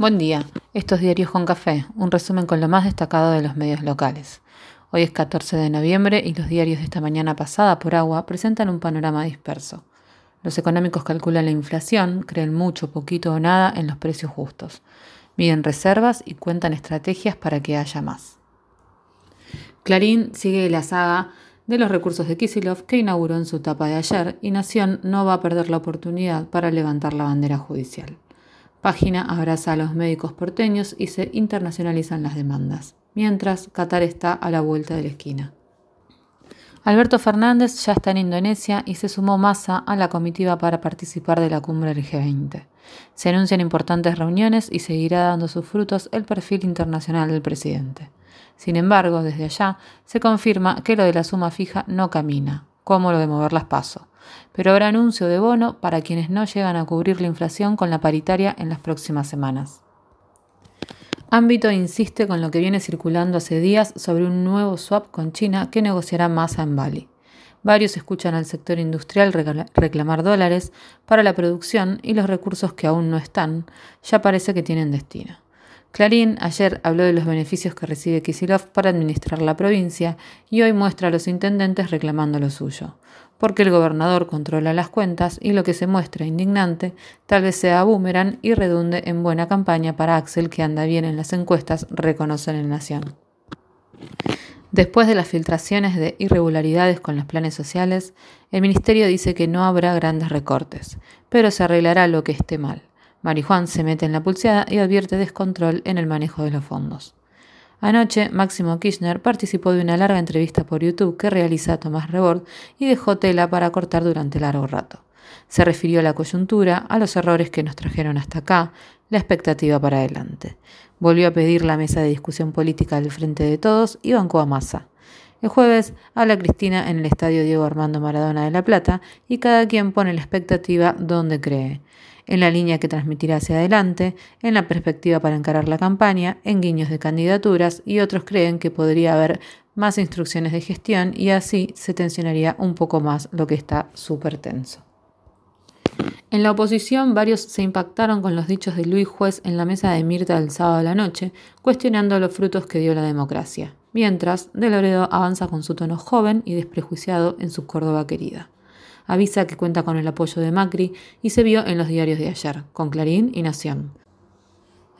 Buen día. Estos diarios con café, un resumen con lo más destacado de los medios locales. Hoy es 14 de noviembre y los diarios de esta mañana pasada por agua presentan un panorama disperso. Los económicos calculan la inflación, creen mucho, poquito o nada en los precios justos. Miden reservas y cuentan estrategias para que haya más. Clarín sigue la saga de los recursos de Kisilov que inauguró en su etapa de ayer y Nación no va a perder la oportunidad para levantar la bandera judicial. Página abraza a los médicos porteños y se internacionalizan las demandas, mientras Qatar está a la vuelta de la esquina. Alberto Fernández ya está en Indonesia y se sumó Massa a la comitiva para participar de la cumbre del G20. Se anuncian importantes reuniones y seguirá dando sus frutos el perfil internacional del presidente. Sin embargo, desde allá se confirma que lo de la suma fija no camina, como lo de mover las pasos pero habrá anuncio de bono para quienes no llegan a cubrir la inflación con la paritaria en las próximas semanas. Ámbito insiste con lo que viene circulando hace días sobre un nuevo swap con China que negociará masa en Bali. Varios escuchan al sector industrial reclamar dólares para la producción y los recursos que aún no están ya parece que tienen destino. Clarín ayer habló de los beneficios que recibe Kisilov para administrar la provincia y hoy muestra a los intendentes reclamando lo suyo, porque el gobernador controla las cuentas y lo que se muestra indignante tal vez sea boomerang y redunde en buena campaña para Axel que anda bien en las encuestas, reconocen en Nación. Después de las filtraciones de irregularidades con los planes sociales, el Ministerio dice que no habrá grandes recortes, pero se arreglará lo que esté mal. Marijuán se mete en la pulseada y advierte descontrol en el manejo de los fondos. Anoche, Máximo Kirchner participó de una larga entrevista por YouTube que realiza Tomás Rebord y dejó tela para cortar durante largo rato. Se refirió a la coyuntura, a los errores que nos trajeron hasta acá, la expectativa para adelante. Volvió a pedir la mesa de discusión política del Frente de Todos y bancó a Massa. El jueves habla Cristina en el Estadio Diego Armando Maradona de La Plata y cada quien pone la expectativa donde cree en la línea que transmitirá hacia adelante, en la perspectiva para encarar la campaña, en guiños de candidaturas y otros creen que podría haber más instrucciones de gestión y así se tensionaría un poco más lo que está súper tenso. En la oposición, varios se impactaron con los dichos de Luis Juez en la mesa de Mirta del sábado a la noche, cuestionando los frutos que dio la democracia, mientras De Loredo avanza con su tono joven y desprejuiciado en su Córdoba querida avisa que cuenta con el apoyo de Macri y se vio en los diarios de ayer, con Clarín y Nación.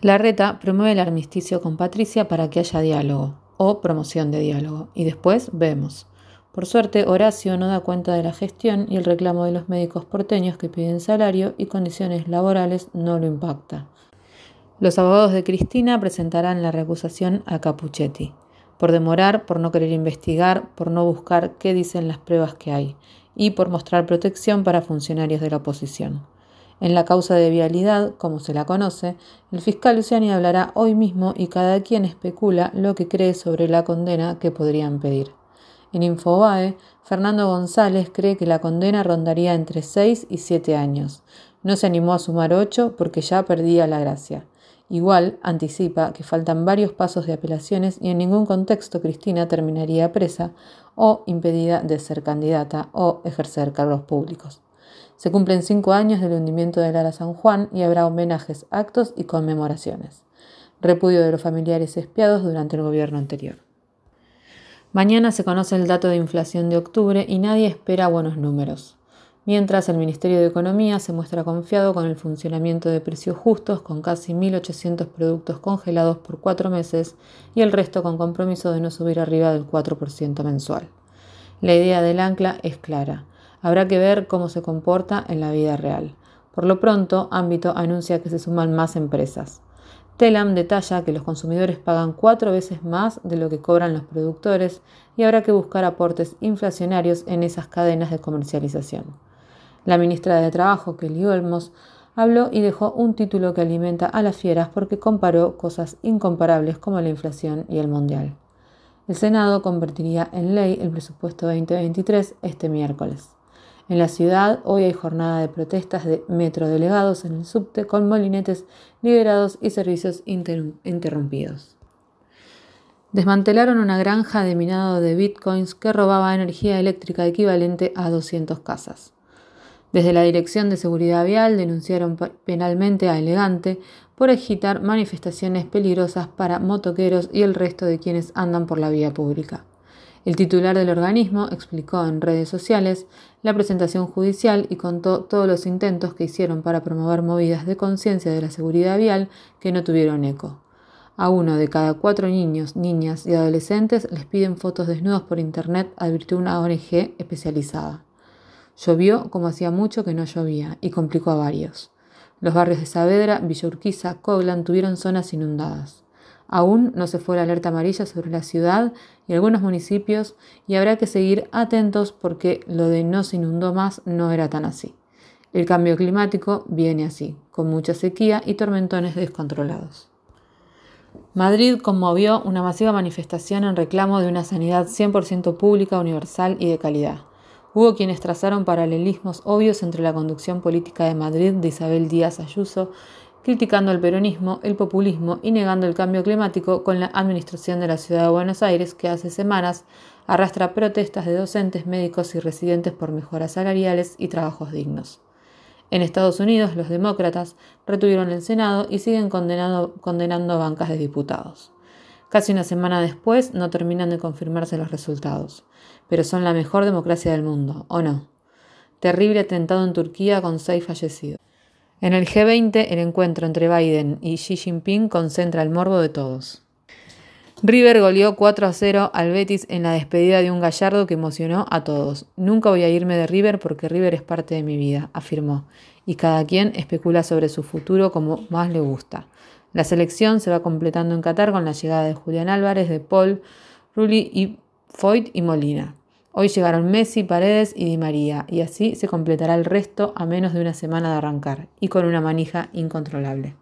Larreta promueve el armisticio con Patricia para que haya diálogo, o promoción de diálogo, y después vemos. Por suerte, Horacio no da cuenta de la gestión y el reclamo de los médicos porteños que piden salario y condiciones laborales no lo impacta. Los abogados de Cristina presentarán la recusación a Capuchetti, por demorar, por no querer investigar, por no buscar qué dicen las pruebas que hay y por mostrar protección para funcionarios de la oposición. En la causa de vialidad, como se la conoce, el fiscal Luciani hablará hoy mismo y cada quien especula lo que cree sobre la condena que podrían pedir. En Infobae, Fernando González cree que la condena rondaría entre 6 y 7 años. No se animó a sumar 8 porque ya perdía la gracia. Igual anticipa que faltan varios pasos de apelaciones y en ningún contexto Cristina terminaría presa o impedida de ser candidata o ejercer cargos públicos. Se cumplen cinco años del hundimiento del Ara San Juan y habrá homenajes, actos y conmemoraciones. Repudio de los familiares espiados durante el gobierno anterior. Mañana se conoce el dato de inflación de octubre y nadie espera buenos números mientras el Ministerio de Economía se muestra confiado con el funcionamiento de precios justos, con casi 1.800 productos congelados por cuatro meses y el resto con compromiso de no subir arriba del 4% mensual. La idea del ancla es clara. Habrá que ver cómo se comporta en la vida real. Por lo pronto, Ámbito anuncia que se suman más empresas. Telam detalla que los consumidores pagan cuatro veces más de lo que cobran los productores y habrá que buscar aportes inflacionarios en esas cadenas de comercialización. La ministra de Trabajo, Kelly Olmos, habló y dejó un título que alimenta a las fieras porque comparó cosas incomparables como la inflación y el mundial. El Senado convertiría en ley el presupuesto 2023 este miércoles. En la ciudad hoy hay jornada de protestas de metrodelegados en el subte con molinetes liberados y servicios interrumpidos. Desmantelaron una granja de minado de bitcoins que robaba energía eléctrica equivalente a 200 casas. Desde la Dirección de Seguridad Vial denunciaron penalmente a Elegante por agitar manifestaciones peligrosas para motoqueros y el resto de quienes andan por la vía pública. El titular del organismo explicó en redes sociales la presentación judicial y contó todos los intentos que hicieron para promover movidas de conciencia de la seguridad vial que no tuvieron eco. A uno de cada cuatro niños, niñas y adolescentes les piden fotos desnudos por internet, advirtió una ONG especializada. Llovió como hacía mucho que no llovía y complicó a varios. Los barrios de Saavedra, Villa Urquiza, Coglan tuvieron zonas inundadas. Aún no se fue la alerta amarilla sobre la ciudad y algunos municipios y habrá que seguir atentos porque lo de no se inundó más no era tan así. El cambio climático viene así, con mucha sequía y tormentones descontrolados. Madrid conmovió una masiva manifestación en reclamo de una sanidad 100% pública, universal y de calidad. Hubo quienes trazaron paralelismos obvios entre la conducción política de Madrid de Isabel Díaz Ayuso, criticando el peronismo, el populismo y negando el cambio climático con la administración de la ciudad de Buenos Aires, que hace semanas arrastra protestas de docentes, médicos y residentes por mejoras salariales y trabajos dignos. En Estados Unidos, los demócratas retuvieron el Senado y siguen condenando, condenando bancas de diputados. Casi una semana después no terminan de confirmarse los resultados pero son la mejor democracia del mundo, ¿o no? Terrible atentado en Turquía con seis fallecidos. En el G20, el encuentro entre Biden y Xi Jinping concentra el morbo de todos. River goleó 4 a 0 al Betis en la despedida de un gallardo que emocionó a todos. Nunca voy a irme de River porque River es parte de mi vida, afirmó, y cada quien especula sobre su futuro como más le gusta. La selección se va completando en Qatar con la llegada de Julián Álvarez, de Paul, Rulli y Foyt y Molina. Hoy llegaron Messi, Paredes y Di María, y así se completará el resto a menos de una semana de arrancar, y con una manija incontrolable.